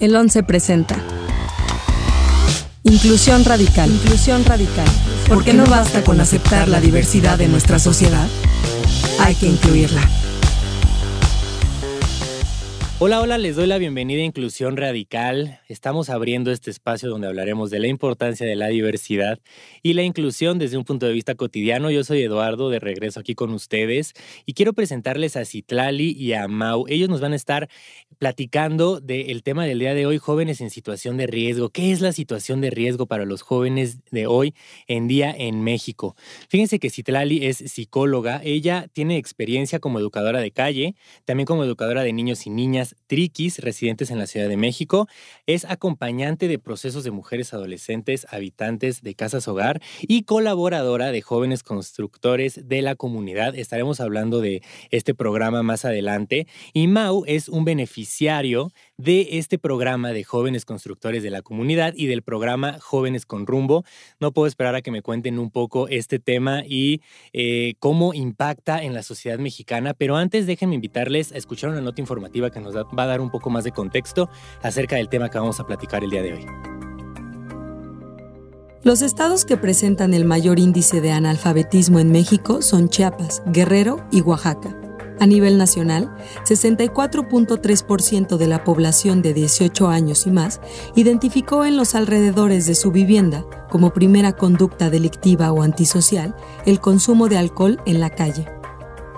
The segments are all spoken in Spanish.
El 11 presenta. Inclusión radical. Inclusión radical. Porque no basta con aceptar la diversidad de nuestra sociedad. Hay que incluirla. Hola, hola, les doy la bienvenida a Inclusión Radical. Estamos abriendo este espacio donde hablaremos de la importancia de la diversidad y la inclusión desde un punto de vista cotidiano. Yo soy Eduardo, de regreso aquí con ustedes, y quiero presentarles a Citlali y a Mau. Ellos nos van a estar platicando del tema del día de hoy, jóvenes en situación de riesgo. ¿Qué es la situación de riesgo para los jóvenes de hoy en día en México? Fíjense que Citlali es psicóloga. Ella tiene experiencia como educadora de calle, también como educadora de niños y niñas Triquis, residentes en la Ciudad de México. Es acompañante de procesos de mujeres adolescentes, habitantes de casas hogar y colaboradora de jóvenes constructores de la comunidad. Estaremos hablando de este programa más adelante. Y Mau es un beneficiario de este programa de jóvenes constructores de la comunidad y del programa Jóvenes con Rumbo. No puedo esperar a que me cuenten un poco este tema y eh, cómo impacta en la sociedad mexicana, pero antes déjenme invitarles a escuchar una nota informativa que nos va a dar un poco más de contexto acerca del tema que vamos a platicar el día de hoy. Los estados que presentan el mayor índice de analfabetismo en México son Chiapas, Guerrero y Oaxaca. A nivel nacional, 64.3% de la población de 18 años y más identificó en los alrededores de su vivienda, como primera conducta delictiva o antisocial, el consumo de alcohol en la calle.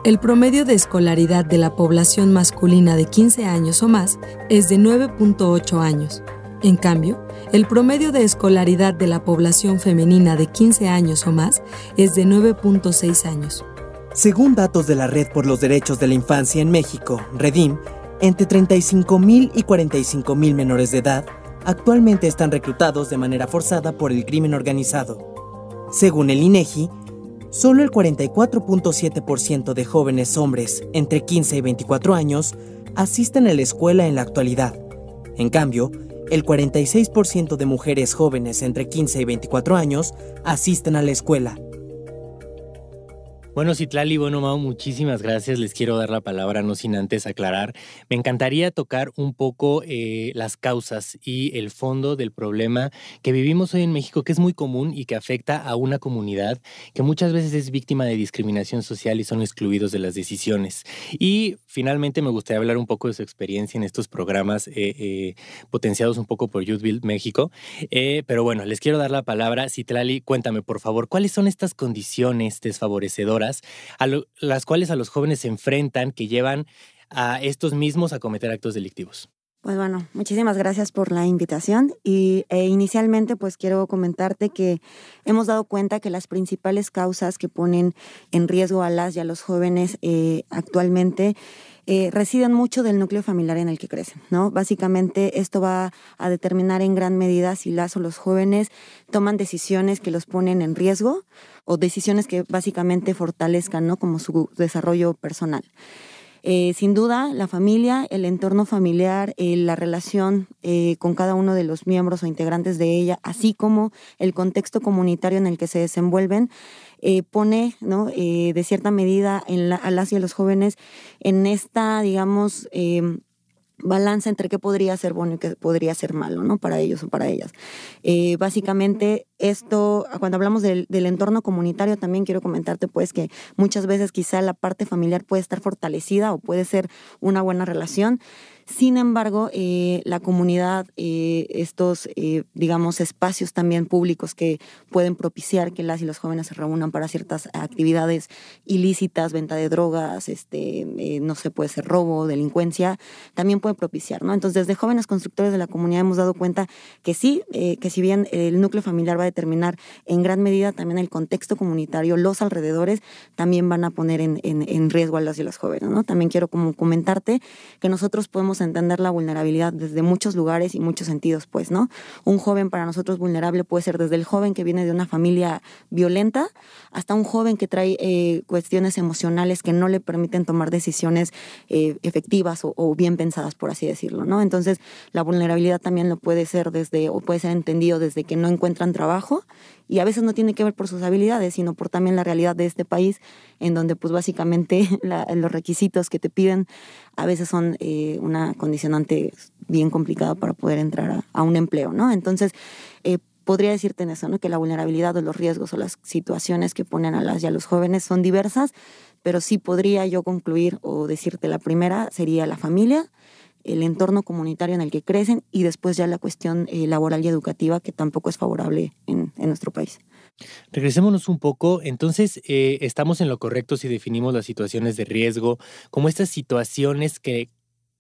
El promedio de escolaridad de la población masculina de 15 años o más es de 9.8 años. En cambio, el promedio de escolaridad de la población femenina de 15 años o más es de 9.6 años. Según datos de la Red por los Derechos de la Infancia en México, Redim, entre 35.000 y 45.000 menores de edad actualmente están reclutados de manera forzada por el crimen organizado. Según el INEGI, solo el 44.7% de jóvenes hombres entre 15 y 24 años asisten a la escuela en la actualidad. En cambio, el 46% de mujeres jóvenes entre 15 y 24 años asisten a la escuela. Bueno, Citlali, bueno, Mau, muchísimas gracias. Les quiero dar la palabra, no sin antes aclarar. Me encantaría tocar un poco eh, las causas y el fondo del problema que vivimos hoy en México, que es muy común y que afecta a una comunidad que muchas veces es víctima de discriminación social y son excluidos de las decisiones. Y finalmente me gustaría hablar un poco de su experiencia en estos programas eh, eh, potenciados un poco por Youth Build México. pero bueno, les quiero dar la palabra. Citlali, cuéntame, por favor, ¿cuáles son estas condiciones desfavorecedoras? A las cuales a los jóvenes se enfrentan que llevan a estos mismos a cometer actos delictivos. Pues bueno, muchísimas gracias por la invitación y e inicialmente pues quiero comentarte que hemos dado cuenta que las principales causas que ponen en riesgo a las y a los jóvenes eh, actualmente eh, residen mucho del núcleo familiar en el que crecen, ¿no? Básicamente esto va a determinar en gran medida si las o los jóvenes toman decisiones que los ponen en riesgo o decisiones que básicamente fortalezcan, ¿no? Como su desarrollo personal. Eh, sin duda, la familia, el entorno familiar, eh, la relación eh, con cada uno de los miembros o integrantes de ella, así como el contexto comunitario en el que se desenvuelven, pone ¿no? de cierta medida en a las y a los jóvenes en esta, digamos, balanza entre qué podría ser bueno y qué podría ser malo, ¿no? Para ellos o para ellas. Eh, básicamente, esto, cuando hablamos del, del, entorno comunitario, también quiero comentarte, pues, que muchas veces quizá la parte familiar puede estar fortalecida o puede ser una buena relación, sin embargo, eh, la comunidad, eh, estos, eh, digamos, espacios también públicos que pueden propiciar que las y los jóvenes se reúnan para ciertas actividades ilícitas, venta de drogas, este, no sé, puede ser robo, delincuencia, también puede propiciar, ¿no? Entonces, desde jóvenes constructores de la comunidad hemos dado cuenta que sí, que si bien el núcleo familiar va a determinar en gran medida también el contexto comunitario, los alrededores también van a poner en, en riesgo a las y los jóvenes, ¿no? También quiero como comentarte que nosotros podemos entender la vulnerabilidad desde muchos lugares y muchos sentidos, pues, ¿no? Un joven para nosotros vulnerable puede ser desde el joven que viene de una familia violenta hasta un joven que trae eh, cuestiones emocionales que no le permiten tomar decisiones eh, efectivas o, bien pensadas, por así decirlo, ¿no? Entonces, la vulnerabilidad también lo puede ser desde, o puede ser entendido desde que no encuentran trabajo y a veces no tiene que ver por sus habilidades, sino por también la realidad de este país, en donde pues básicamente los requisitos que te piden a veces son eh, una condicionante bien complicada para poder entrar a, un empleo, ¿no? Entonces, eh, podría decirte en eso, ¿no? Que la vulnerabilidad o los riesgos o las situaciones que ponen a las y a los jóvenes son diversas, pero sí podría yo concluir o decirte la primera sería la familia, el entorno comunitario en el que crecen y después ya la cuestión eh, laboral y educativa que tampoco es favorable en, nuestro país. Regresémonos un poco, entonces eh, estamos en lo correcto si definimos las situaciones de riesgo como estas situaciones que,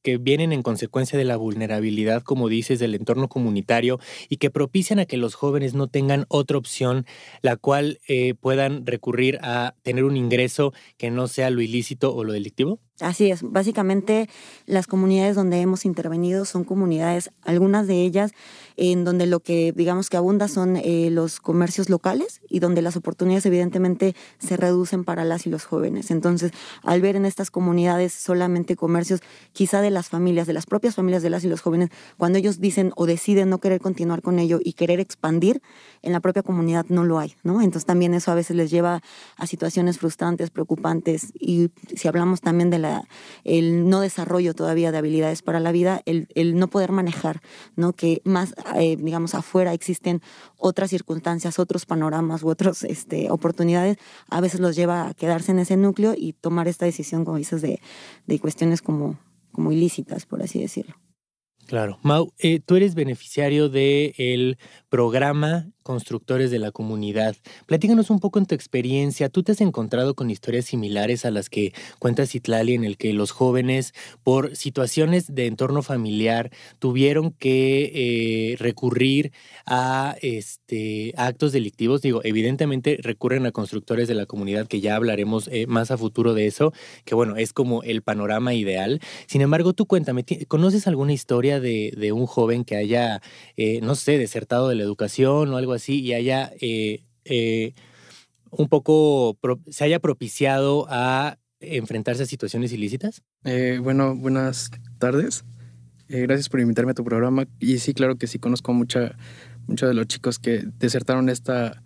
que vienen en consecuencia de la vulnerabilidad, como dices, del entorno comunitario y que propician a que los jóvenes no tengan otra opción, la cual eh, puedan recurrir a tener un ingreso que no sea lo ilícito o lo delictivo? Así es, básicamente las comunidades donde hemos intervenido son comunidades, algunas de ellas en donde lo que digamos que abunda son eh, los comercios locales y donde las oportunidades evidentemente se reducen para las y los jóvenes. Entonces, al ver en estas comunidades solamente comercios, quizá de las familias, de las propias familias de las y los jóvenes, cuando ellos dicen o deciden no querer continuar con ello y querer expandir, en la propia comunidad no lo hay, ¿no? Entonces también eso a veces les lleva a situaciones frustrantes, preocupantes y si hablamos también de la el no desarrollo todavía de habilidades para la vida, el, no poder manejar, ¿no? Que más, eh, digamos, afuera existen otras circunstancias, otros panoramas u otras este, oportunidades, a veces los lleva a quedarse en ese núcleo y tomar esta decisión, como dices, de, de cuestiones como, como ilícitas, por así decirlo. Claro. Mau, eh, tú eres beneficiario del programa constructores de la comunidad. Platícanos un poco en tu experiencia. ¿Tú te has encontrado con historias similares a las que cuenta Citlali, en el que los jóvenes, por situaciones de entorno familiar, tuvieron que eh, recurrir a este, actos delictivos? Digo, evidentemente recurren a constructores de la comunidad, que ya hablaremos eh, más a futuro de eso, que bueno, es como el panorama ideal. Sin embargo, tú cuéntame, ¿conoces alguna historia de, de un joven que haya, eh, no sé, desertado de la educación o algo así y haya eh, eh, un poco, se haya propiciado a enfrentarse a situaciones ilícitas? Eh, bueno, buenas tardes. gracias por invitarme a tu programa. Y sí, claro que sí, conozco mucha, muchos de los chicos que desertaron esta,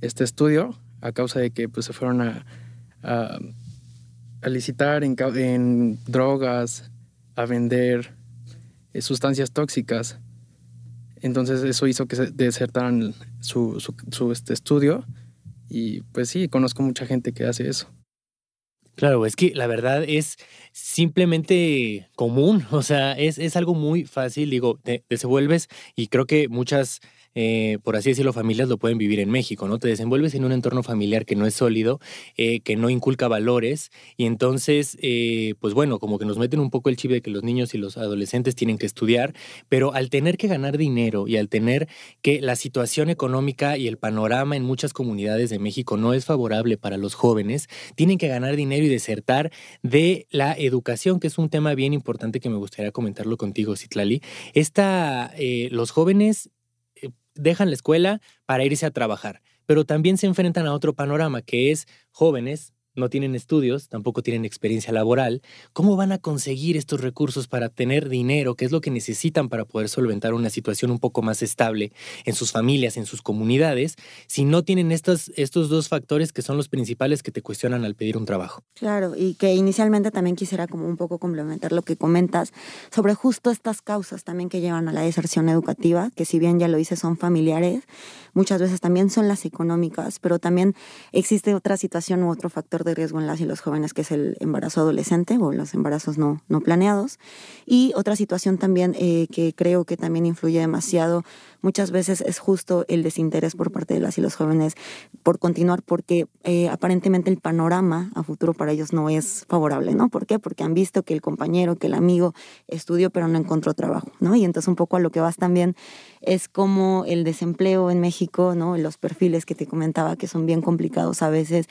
este estudio a causa de que pues, se fueron a, a, licitar en, en, drogas, a vender sustancias tóxicas. Entonces eso hizo que se desertaran su, su, este estudio. Y pues sí, conozco mucha gente que hace eso. Claro, es que la verdad es simplemente común, o sea, es, es algo muy fácil, digo, te desenvuelves y creo que muchas eh, por así decirlo, familias lo pueden vivir en México, ¿no? Te desenvuelves en un entorno familiar que no es sólido, eh, que no inculca valores y entonces, eh, pues bueno, como que nos meten un poco el chip de que los niños y los adolescentes tienen que estudiar, pero al tener que ganar dinero y al tener que la situación económica y el panorama en muchas comunidades de México no es favorable para los jóvenes, tienen que ganar dinero y desertar de la educación, que es un tema bien importante que me gustaría comentarlo contigo, Citlali. Esta, los jóvenes dejan la escuela para irse a trabajar, pero también se enfrentan a otro panorama que es jóvenes no tienen estudios, tampoco tienen experiencia laboral, ¿cómo van a conseguir estos recursos para tener dinero, que es lo que necesitan para poder solventar una situación un poco más estable en sus familias, en sus comunidades, si no tienen estos, estos dos factores que son los principales que te cuestionan al pedir un trabajo? Claro, y que inicialmente también quisiera como un poco complementar lo que comentas sobre justo estas causas también que llevan a la deserción educativa, que si bien ya lo hice son familiares, muchas veces también son las económicas, pero también existe otra situación u otro factor de riesgo en las y los jóvenes, que es el embarazo adolescente o los embarazos no, no planeados. Y otra situación también eh, que creo que también influye demasiado muchas veces es justo el desinterés por parte de las y los jóvenes por continuar, porque eh, aparentemente el panorama a futuro para ellos no es favorable, ¿no? ¿Por qué? Porque han visto que el compañero, que el amigo estudió pero no encontró trabajo, ¿no? Y entonces un poco a lo que vas también es como el desempleo en México, ¿no? Los perfiles que te comentaba que son bien complicados a veces,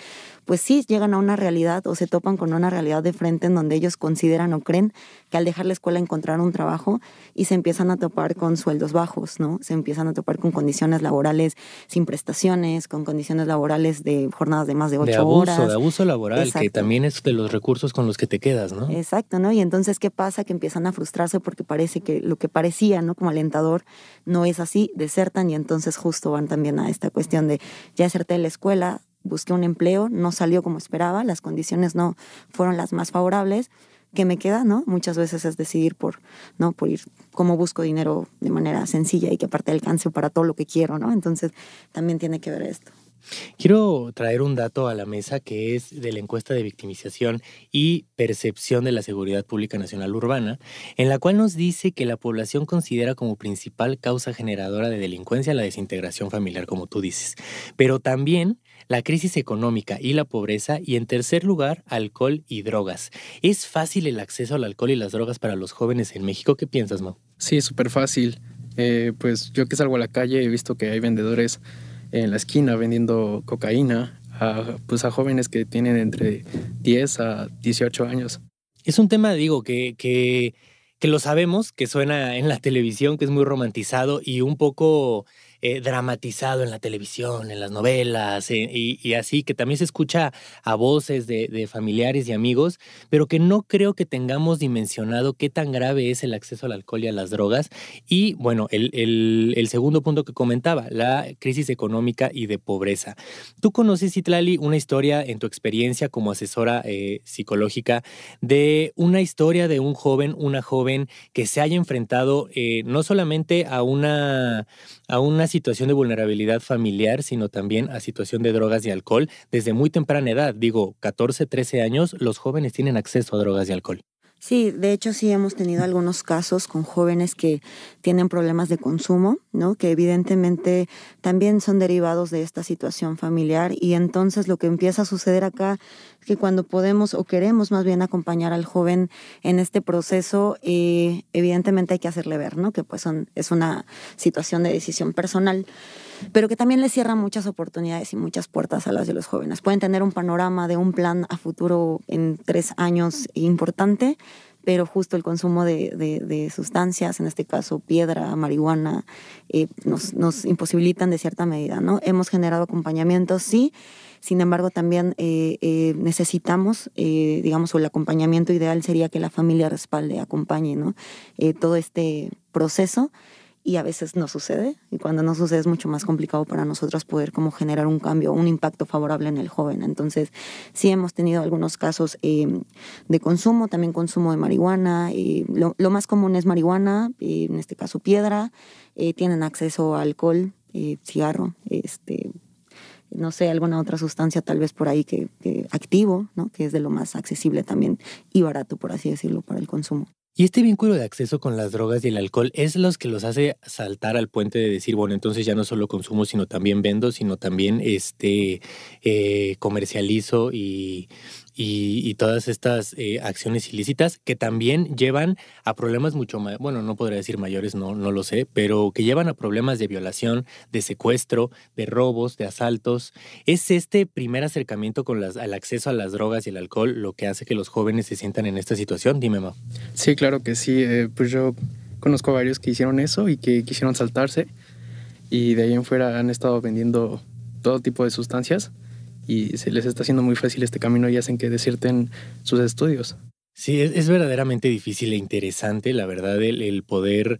pues sí llegan a una realidad o se topan con una realidad de frente en donde ellos consideran o creen que al dejar la escuela encontraron un trabajo y se empiezan a topar con sueldos bajos, ¿no? Empiezan a topar con condiciones laborales sin prestaciones, con condiciones laborales de jornadas de más de ocho de abuso, horas. De abuso laboral, que también es de los recursos con los que te quedas, ¿no? Exacto, ¿no? Y entonces, ¿qué pasa? Que empiezan a frustrarse porque parece que lo que parecía, ¿no? Como alentador, no es así, desertan y entonces justo van también a esta cuestión de ya deserté de la escuela, busqué un empleo, no salió como esperaba, las condiciones no fueron las más favorables, qué me queda, ¿no? Muchas veces es decidir por, ¿no? Por ir, cómo busco dinero de manera sencilla y que aparte alcance para todo lo que quiero, ¿no? Entonces también tiene que ver esto. Quiero traer un dato a la mesa que es de la encuesta de victimización y percepción de la seguridad pública nacional urbana, en la cual nos dice que la población considera como principal causa generadora de delincuencia la desintegración familiar, como tú dices, pero también la crisis económica y la pobreza y en tercer lugar, alcohol y drogas. ¿Es fácil el acceso al alcohol y las drogas para los jóvenes en México? ¿Qué piensas, Mau? Sí, súper fácil. Eh, pues yo que salgo a la calle he visto que hay vendedores en la esquina vendiendo cocaína a, pues a jóvenes que tienen entre 10 a 18 años. Es un tema, digo, que, que, que lo sabemos, que suena en la televisión, que es muy romantizado y un poco eh, dramatizado en la televisión, en las novelas eh, y, así, que también se escucha a voces de, familiares y amigos, pero que no creo que tengamos dimensionado qué tan grave es el acceso al alcohol y a las drogas. Y bueno, el, segundo punto que comentaba, la crisis económica y de pobreza. ¿Tú conoces, Itlali, una historia en tu experiencia como asesora eh, psicológica de una historia de un joven, una joven que se haya enfrentado no solamente a una, a una situación de vulnerabilidad familiar, sino también a situación de drogas y alcohol desde muy temprana edad. Digo, 14, 13 años, los jóvenes tienen acceso a drogas y alcohol. Sí, de hecho sí hemos tenido algunos casos con jóvenes que tienen problemas de consumo, ¿no? Que evidentemente también son derivados de esta situación familiar y entonces lo que empieza a suceder acá es que cuando podemos o queremos más bien acompañar al joven en este proceso, eh, evidentemente hay que hacerle ver, ¿no? Que pues son, es una situación de decisión personal pero que también les cierra muchas oportunidades y muchas puertas a las de los jóvenes. Pueden tener un panorama de un plan a futuro en tres años importante, pero justo el consumo de, sustancias, en este caso piedra, marihuana, eh, nos, nos, imposibilitan de cierta medida, ¿no? Hemos generado acompañamientos, sí, sin embargo también eh, eh, necesitamos, digamos, o el acompañamiento ideal sería que la familia respalde, acompañe, ¿no? todo este proceso y a veces no sucede y cuando no sucede es mucho más complicado para nosotros poder como generar un cambio, un impacto favorable en el joven. Entonces sí hemos tenido algunos casos eh, de consumo, también consumo de marihuana, lo, más común es marihuana, en este caso piedra, eh, tienen acceso a alcohol, eh, cigarro, este, no sé, alguna otra sustancia tal vez por ahí que, que activo, ¿no? que es de lo más accesible también y barato, por así decirlo, para el consumo. Y este vínculo de acceso con las drogas y el alcohol es los que los hace saltar al puente de decir, bueno, entonces ya no solo consumo, sino también vendo, sino también este, eh, comercializo y, y, todas estas eh, acciones ilícitas que también llevan a problemas mucho más, bueno, no podría decir mayores, no, no lo sé, pero que llevan a problemas de violación, de secuestro, de robos, de asaltos. ¿Es este primer acercamiento con las, al acceso a las drogas y el alcohol lo que hace que los jóvenes se sientan en esta situación? Dime, Ma. Sí, claro que sí. Eh, pues yo conozco a varios que hicieron eso y que quisieron saltarse y de ahí en fuera han estado vendiendo todo tipo de sustancias y se les está haciendo muy fácil este camino y hacen que desierten sus estudios. Sí, es, verdaderamente difícil e interesante, la verdad, el, poder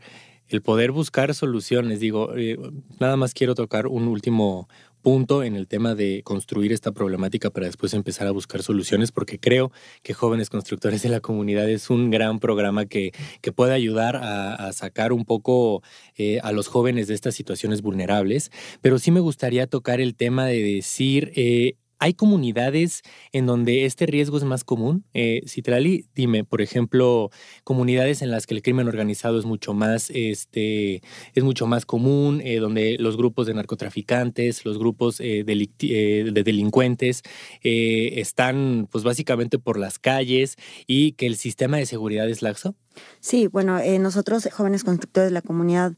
el poder buscar soluciones. Digo, eh, nada más quiero tocar un último punto en el tema de construir esta problemática para después empezar a buscar soluciones, porque creo que Jóvenes Constructores de la Comunidad es un gran programa que, que puede ayudar a, sacar un poco eh, a los jóvenes de estas situaciones vulnerables. Pero sí me gustaría tocar el tema de decir... Eh, ¿Hay comunidades en donde este riesgo es más común? Eh, Citrali, dime, por ejemplo, comunidades en las que el crimen organizado es mucho más, este, es mucho más común, eh, donde los grupos de narcotraficantes, los grupos eh, eh, de delincuentes están, pues básicamente por las calles y que el sistema de seguridad es laxo. Sí, bueno, nosotros, jóvenes constructores de la comunidad,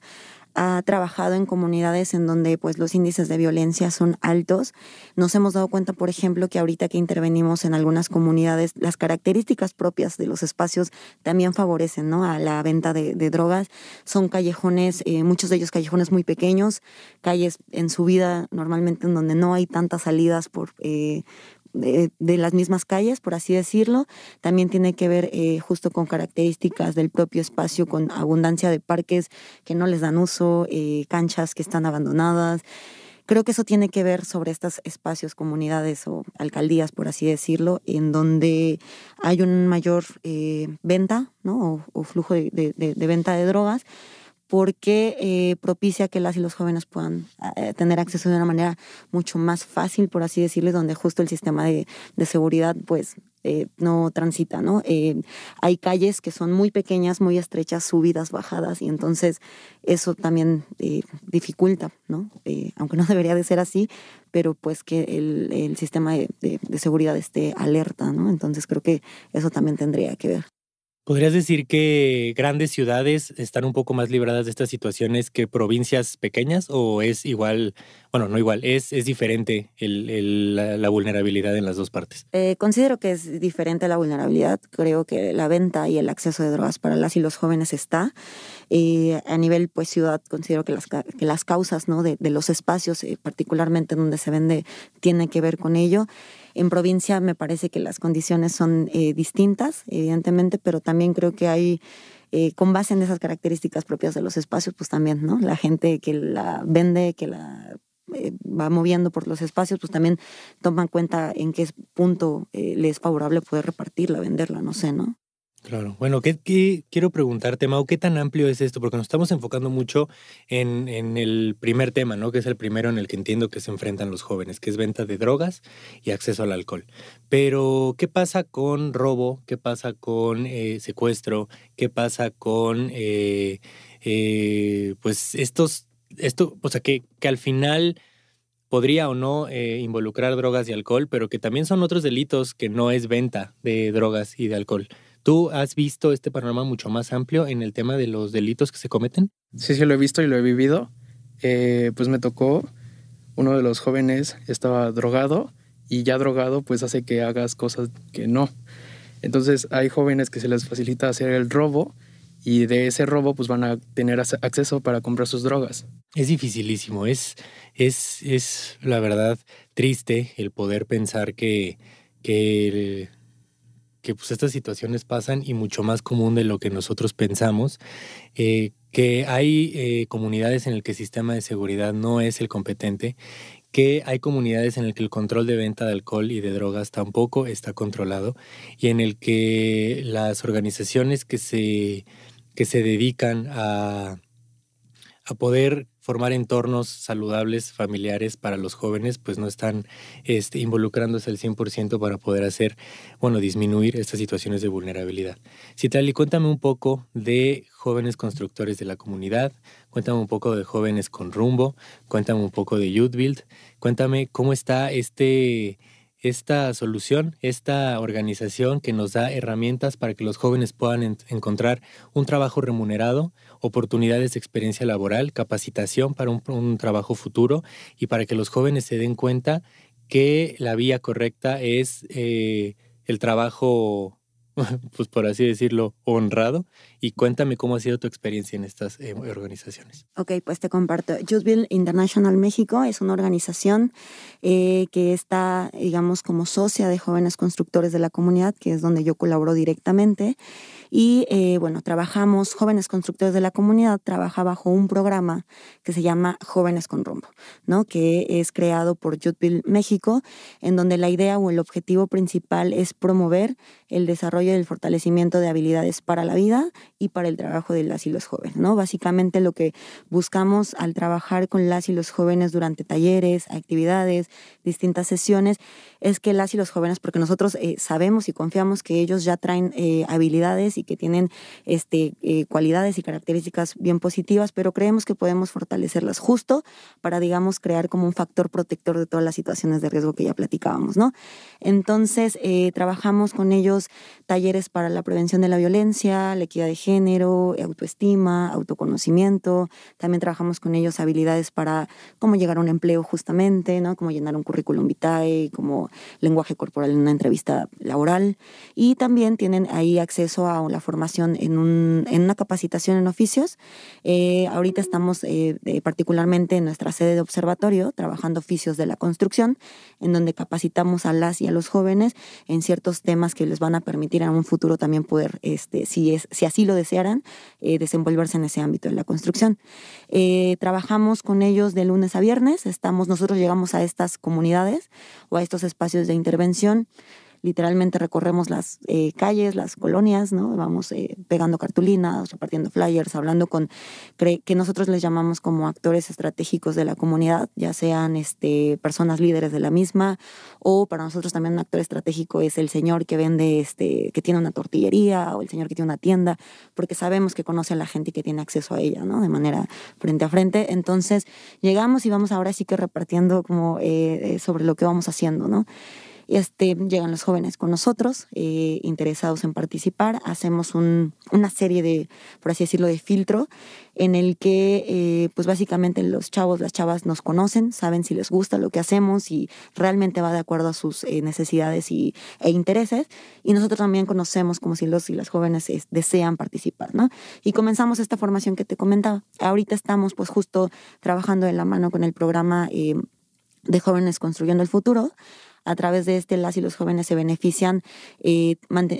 ha trabajado en comunidades en donde pues los índices de violencia son altos. Nos hemos dado cuenta, por ejemplo, que ahorita que intervenimos en algunas comunidades, las características propias de los espacios también favorecen ¿no? a la venta de, drogas. Son callejones, eh, muchos de ellos callejones muy pequeños, calles en su vida normalmente en donde no hay tantas salidas por, eh, de, las mismas calles, por así decirlo. También tiene que ver eh, justo con características del propio espacio, con abundancia de parques que no les dan uso, eh, canchas que están abandonadas creo que eso tiene que ver sobre estos espacios, comunidades o alcaldías, por así decirlo, en donde hay un mayor eh, venta ¿no? o, flujo de, venta de drogas porque eh, propicia que las y los jóvenes puedan eh, tener acceso de una manera mucho más fácil, por así decirlo, donde justo el sistema de, de seguridad pues eh, no transita, ¿no? Eh, hay calles que son muy pequeñas, muy estrechas, subidas, bajadas, y entonces eso también dificulta, ¿no? aunque no debería de ser así, pero pues que el, el sistema de, de, seguridad esté alerta, ¿no? Entonces creo que eso también tendría que ver. ¿Podrías decir que grandes ciudades están un poco más libradas de estas situaciones que provincias pequeñas o es igual, bueno, no igual, es, es diferente el, la, vulnerabilidad en las dos partes? Eh, considero que es diferente la vulnerabilidad. Creo que la venta y el acceso de drogas para las y los jóvenes está. Eh, a nivel pues ciudad, considero que las, que las causas ¿no? de, de los espacios, eh, particularmente donde se vende, tienen que ver con ello. En provincia me parece que las condiciones son eh, distintas, evidentemente, pero también creo que hay, eh, con base en esas características propias de los espacios, pues también, ¿no? La gente que la vende, que la eh, va moviendo por los espacios, pues también toman cuenta en qué punto le es favorable poder repartirla, venderla, no sé, ¿no? Claro. Bueno, ¿qué, quiero preguntarte, Mau, ¿qué tan amplio es esto? Porque nos estamos enfocando mucho en, el primer tema, ¿no? Que es el primero en el que entiendo que se enfrentan los jóvenes, que es venta de drogas y acceso al alcohol. Pero, ¿qué pasa con robo? ¿Qué pasa con eh, secuestro? ¿Qué pasa con, eh, eh, pues, estos, esto, o sea, que, que al final podría o no involucrar drogas y alcohol, pero que también son otros delitos que no es venta de drogas y de alcohol. ¿Tú has visto este panorama mucho más amplio en el tema de los delitos que se cometen? Sí, sí, lo he visto y lo he vivido. Eh, pues me tocó, uno de los jóvenes estaba drogado y ya drogado pues hace que hagas cosas que no. Entonces hay jóvenes que se les facilita hacer el robo y de ese robo pues van a tener acceso para comprar sus drogas. Es dificilísimo, es, es, es la verdad triste el poder pensar que, que que pues estas situaciones pasan y mucho más común de lo que nosotros pensamos, eh, que hay eh, comunidades en las que el sistema de seguridad no es el competente, que hay comunidades en las que el control de venta de alcohol y de drogas tampoco está controlado y en el que las organizaciones que se, que se dedican a, a poder formar entornos saludables, familiares para los jóvenes, pues no están este, involucrándose al 100% para poder hacer, bueno, disminuir estas situaciones de vulnerabilidad. Citali, cuéntame un poco de jóvenes constructores de la comunidad, cuéntame un poco de jóvenes con rumbo, cuéntame un poco de Youth Build, cuéntame cómo está este esta solución, esta organización que nos da herramientas para que los jóvenes puedan encontrar un trabajo remunerado, oportunidades de experiencia laboral, capacitación para un, trabajo futuro y para que los jóvenes se den cuenta que la vía correcta es eh, el trabajo pues por así decirlo, honrado. Y cuéntame cómo ha sido tu experiencia en estas eh, organizaciones. Ok, pues te comparto. Youthville International México es una organización eh, que está, digamos, como socia de jóvenes constructores de la comunidad, que es donde yo colaboro directamente. Y eh, bueno, trabajamos, Jóvenes Constructores de la Comunidad trabaja bajo un programa que se llama Jóvenes con Rumbo, ¿no? que es creado por Youthville México, en donde la idea o el objetivo principal es promover el desarrollo y el fortalecimiento de habilidades para la vida y para el trabajo de las y los jóvenes. ¿no? Básicamente lo que buscamos al trabajar con las y los jóvenes durante talleres, actividades, distintas sesiones, es que las y los jóvenes, porque nosotros eh, sabemos y confiamos que ellos ya traen eh, habilidades y que tienen este, eh, cualidades y características bien positivas, pero creemos que podemos fortalecerlas justo para, digamos, crear como un factor protector de todas las situaciones de riesgo que ya platicábamos, ¿no? Entonces, trabajamos con ellos talleres para la prevención de la violencia, la equidad de género, autoestima, autoconocimiento. También trabajamos con ellos habilidades para cómo llegar a un empleo justamente, ¿no? Cómo llenar un currículum vitae, cómo lenguaje corporal en una entrevista laboral y también tienen ahí acceso a la formación en, un, en una capacitación en oficios. Eh, ahorita estamos eh, eh, particularmente en nuestra sede de observatorio trabajando oficios de la construcción, en donde capacitamos a las y a los jóvenes en ciertos temas que les van a permitir en un futuro también poder, este, si, es, si así lo desearan, eh, desenvolverse en ese ámbito de la construcción. Eh, trabajamos con ellos de lunes a viernes, estamos, nosotros llegamos a estas comunidades o a estos espacios de intervención literalmente recorremos las eh, calles, las colonias, ¿no? Vamos eh, pegando cartulinas, repartiendo flyers, hablando con que nosotros les llamamos como actores estratégicos de la comunidad, ya sean este, personas líderes de la misma, o para nosotros también un actor estratégico es el señor que vende, este, que tiene una tortillería, o el señor que tiene una tienda, porque sabemos que conoce a la gente y que tiene acceso a ella, ¿no? De manera frente a frente. Entonces, llegamos y vamos ahora sí que repartiendo como eh, sobre lo que vamos haciendo, ¿no? Este, llegan los jóvenes con nosotros, eh, interesados en participar. Hacemos una serie de, por así decirlo, de filtro en el que, eh, pues básicamente los chavos, las chavas nos conocen, saben si les gusta lo que hacemos y realmente va de acuerdo a sus eh, necesidades y, e intereses. Y nosotros también conocemos como si los y las jóvenes desean participar, ¿no? Y comenzamos esta formación que te comentaba. Ahorita estamos, pues, justo trabajando de la mano con el programa de jóvenes construyendo el futuro a través de este, las los jóvenes se benefician eh,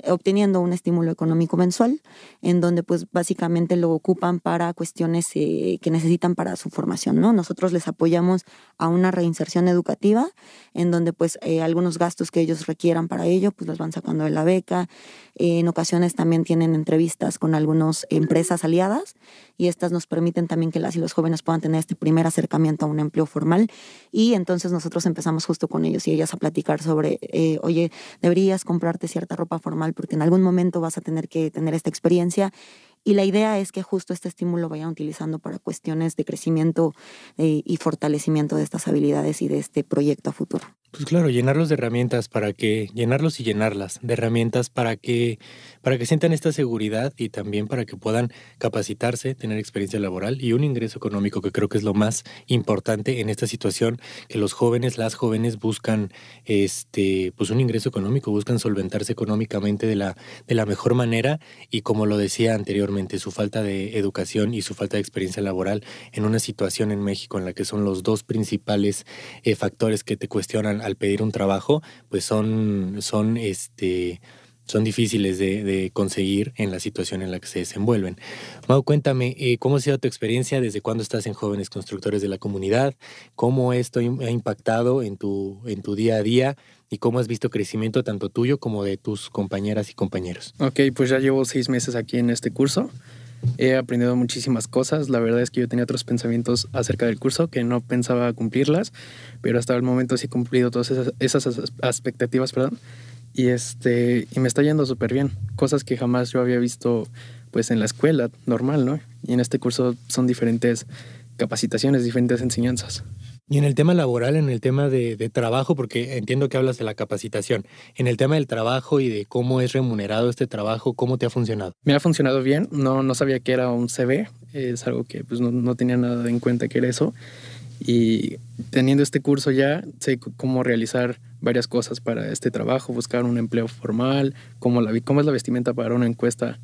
obteniendo un estímulo económico mensual, en donde pues básicamente lo ocupan para cuestiones eh, que necesitan para su formación, ¿no? Nosotros les apoyamos a una reinserción educativa, en donde pues eh, algunos gastos que ellos requieran para ello, pues los van sacando de la beca. en ocasiones también tienen entrevistas con algunas empresas aliadas y estas nos permiten también que las y los jóvenes puedan tener este primer acercamiento a un empleo formal y entonces nosotros empezamos justo con ellos y ellas a platicar sobre, eh, oye, deberías comprarte cierta ropa formal porque en algún momento vas a tener que tener esta experiencia. Y la idea es que justo este estímulo vayan utilizando para cuestiones de crecimiento eh, y fortalecimiento de estas habilidades y de este proyecto a futuro. Pues claro, llenarlos de herramientas para que, llenarlos y llenarlas de herramientas para que, para que sientan esta seguridad y también para que puedan capacitarse, tener experiencia laboral y un ingreso económico que creo que es lo más importante en esta situación, que los jóvenes, las jóvenes buscan este, pues un ingreso económico, buscan solventarse económicamente de la, de la mejor manera y como lo decía anteriormente, su falta de educación y su falta de experiencia laboral en una situación en México en la que son los dos principales eh, factores que te cuestionan al pedir un trabajo, pues son, son, este, son difíciles de, conseguir en la situación en la que se desenvuelven. Mau, cuéntame, eh, ¿cómo ha sido tu experiencia desde cuándo estás en Jóvenes Constructores de la Comunidad? ¿Cómo esto ha impactado en tu, en tu día a día? ¿Y cómo has visto crecimiento tanto tuyo como de tus compañeras y compañeros? Ok, pues ya llevo seis meses aquí en este curso. He aprendido muchísimas cosas. La verdad es que yo tenía otros pensamientos acerca del curso que no pensaba cumplirlas, pero hasta el momento sí he cumplido todas esas, esas expectativas, perdón. Y, este, y me está yendo súper bien. Cosas que jamás yo había visto pues en la escuela normal, ¿no? Y en este curso son diferentes capacitaciones, diferentes enseñanzas. Y en el tema laboral, en el tema de, trabajo, porque entiendo que hablas de la capacitación, en el tema del trabajo y de cómo es remunerado este trabajo, ¿cómo te ha funcionado? Me ha funcionado bien, no, no sabía que era un CV, es algo que pues, no, tenía nada en cuenta que era eso. Y teniendo este curso ya, sé cómo realizar varias cosas para este trabajo, buscar un empleo formal, cómo, la, cómo es la vestimenta para una encuesta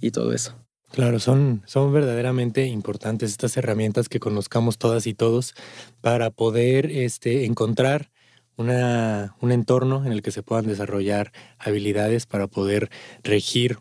y todo eso. Claro, son, son verdaderamente importantes estas herramientas que conozcamos todas y todos para poder este, encontrar una, un entorno en el que se puedan desarrollar habilidades para poder regir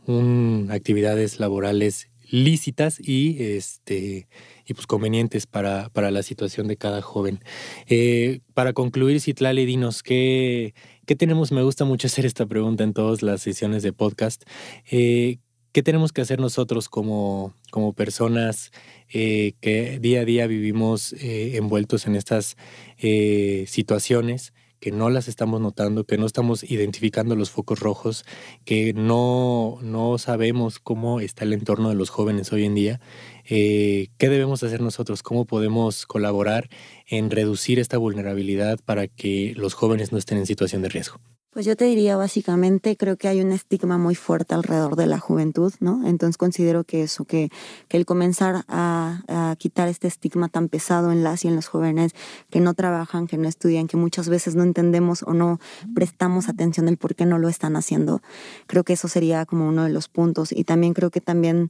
actividades laborales lícitas y, este, y pues convenientes para, para la situación de cada joven. Eh, para concluir, Citlali, dinos, ¿qué, ¿qué tenemos? Me gusta mucho hacer esta pregunta en todas las sesiones de podcast. Eh, ¿Qué tenemos que hacer nosotros como, como personas eh, que día a día vivimos eh, envueltos en estas eh, situaciones? que no las estamos notando, que no estamos identificando los focos rojos, que no, no sabemos cómo está el entorno de los jóvenes hoy en día. ¿Qué debemos hacer nosotros? ¿Cómo podemos colaborar en reducir esta vulnerabilidad para que los jóvenes no estén en situación de riesgo? Pues yo te diría básicamente, creo que hay un estigma muy fuerte alrededor de la juventud, ¿no? Entonces considero que eso, que, el comenzar a, a, quitar este estigma tan pesado en las y en los jóvenes que no trabajan, que no estudian, que muchas veces no entendemos o no prestamos atención del por qué no lo están haciendo, creo que eso sería como uno de los puntos. Y también creo que también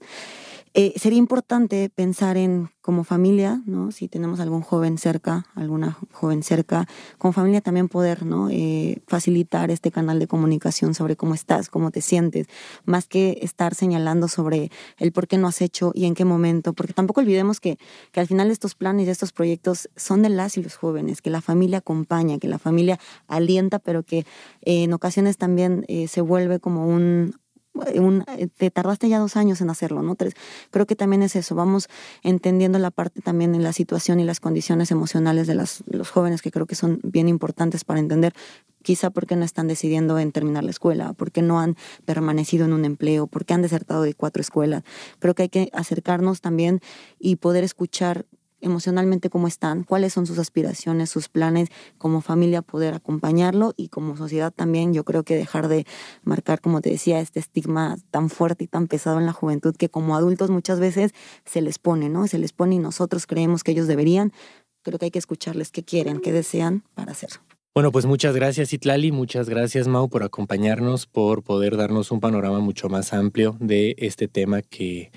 Eh, sería importante pensar en como familia, ¿no? Si tenemos algún joven cerca, alguna joven cerca, como familia también poder, ¿no? Eh, facilitar este canal de comunicación sobre cómo estás, cómo te sientes, más que estar señalando sobre el por qué no has hecho y en qué momento, porque tampoco olvidemos que, que al final estos planes y estos proyectos son de las y los jóvenes, que la familia acompaña, que la familia alienta, pero que eh, en ocasiones también se vuelve como un, eh, te tardaste ya dos años en hacerlo, ¿no? Tres. Creo que también es eso, vamos entendiendo la parte también en la situación y las condiciones emocionales de las, los jóvenes que creo que son bien importantes para entender quizá por qué no están decidiendo en terminar la escuela, por qué no han permanecido en un empleo, por qué han desertado de cuatro escuelas. Creo que hay que acercarnos también y poder escuchar emocionalmente cómo están, cuáles son sus aspiraciones, sus planes, como familia poder acompañarlo y como sociedad también yo creo que dejar de marcar, como te decía, este estigma tan fuerte y tan pesado en la juventud que como adultos muchas veces se les pone, ¿no? Se les pone y nosotros creemos que ellos deberían. Creo que hay que escucharles qué quieren, qué desean para hacerlo. Bueno, pues muchas gracias Itlali, muchas gracias Mau por acompañarnos, por poder darnos un panorama mucho más amplio de este tema que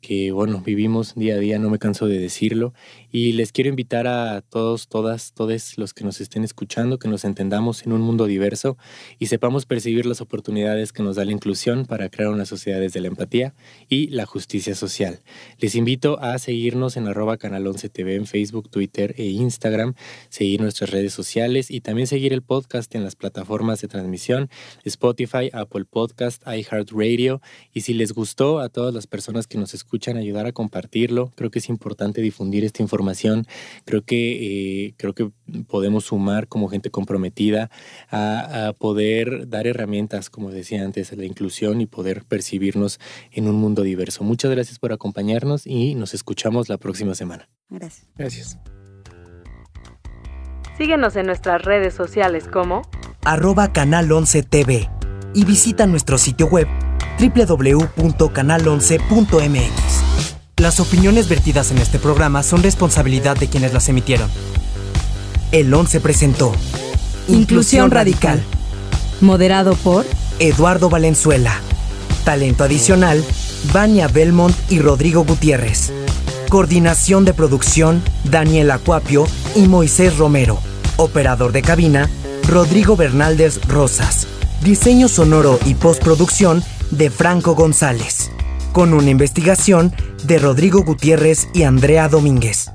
que bueno, vivimos día a día, no me canso de decirlo, y les quiero invitar a todos, todas, todos los que nos estén escuchando, que nos entendamos en un mundo diverso y sepamos percibir las oportunidades que nos da la inclusión para crear una sociedad desde la empatía y la justicia social. Les invito a seguirnos en arroba canal 11 TV en Facebook, Twitter e Instagram, seguir nuestras redes sociales y también seguir el podcast en las plataformas de transmisión Spotify, Apple Podcast, iHeartRadio y si les gustó a todas las personas que nos escuchan, ayudar a compartirlo. Creo que es importante difundir esta información. Creo que, eh, creo que podemos sumar como gente comprometida a, poder dar herramientas, como decía antes, a la inclusión y poder percibirnos en un mundo diverso. Muchas gracias por acompañarnos y nos escuchamos la próxima semana. Gracias. Gracias. Síguenos en nuestras redes sociales como arroba canal 11 TV y visita nuestro sitio web www.canal11.mx. Las opiniones vertidas en este programa son responsabilidad de quienes las emitieron. El 11 presentó Inclusión Radical, moderado por Eduardo Valenzuela. Talento adicional, Vania Belmont y Rodrigo Gutiérrez. Coordinación de producción, Daniel Acuapio y Moisés Romero. Operador de cabina, Rodrigo Bernaldez Rosas. Diseño sonoro y postproducción, de Franco González, con una investigación de Rodrigo Gutiérrez y Andrea Domínguez.